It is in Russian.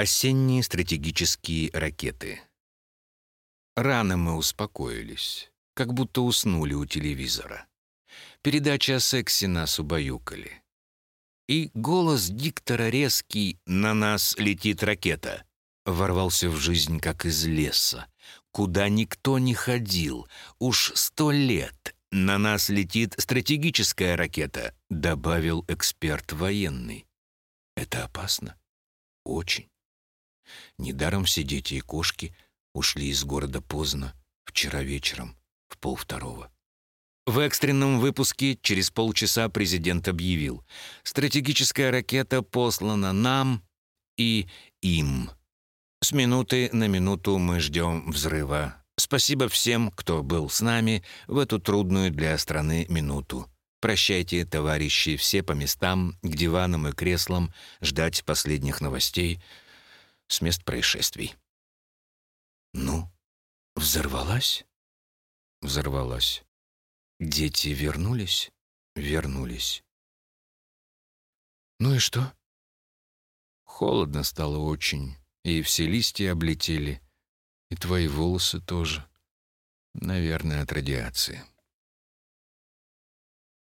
Осенние стратегические ракеты. Рано мы успокоились, как будто уснули у телевизора. Передача о сексе нас убаюкали. И голос диктора резкий «На нас летит ракета» ворвался в жизнь, как из леса, куда никто не ходил. Уж сто лет на нас летит стратегическая ракета, добавил эксперт военный. Это опасно? Очень. Недаром все дети и кошки ушли из города поздно, вчера вечером, в полвторого. В экстренном выпуске через полчаса президент объявил, стратегическая ракета послана нам и им. С минуты на минуту мы ждем взрыва. Спасибо всем, кто был с нами в эту трудную для страны минуту. Прощайте, товарищи, все по местам, к диванам и креслам, ждать последних новостей с мест происшествий. Ну, взорвалась? Взорвалась. Дети вернулись? Вернулись. Ну и что? Холодно стало очень и все листья облетели, и твои волосы тоже. Наверное, от радиации.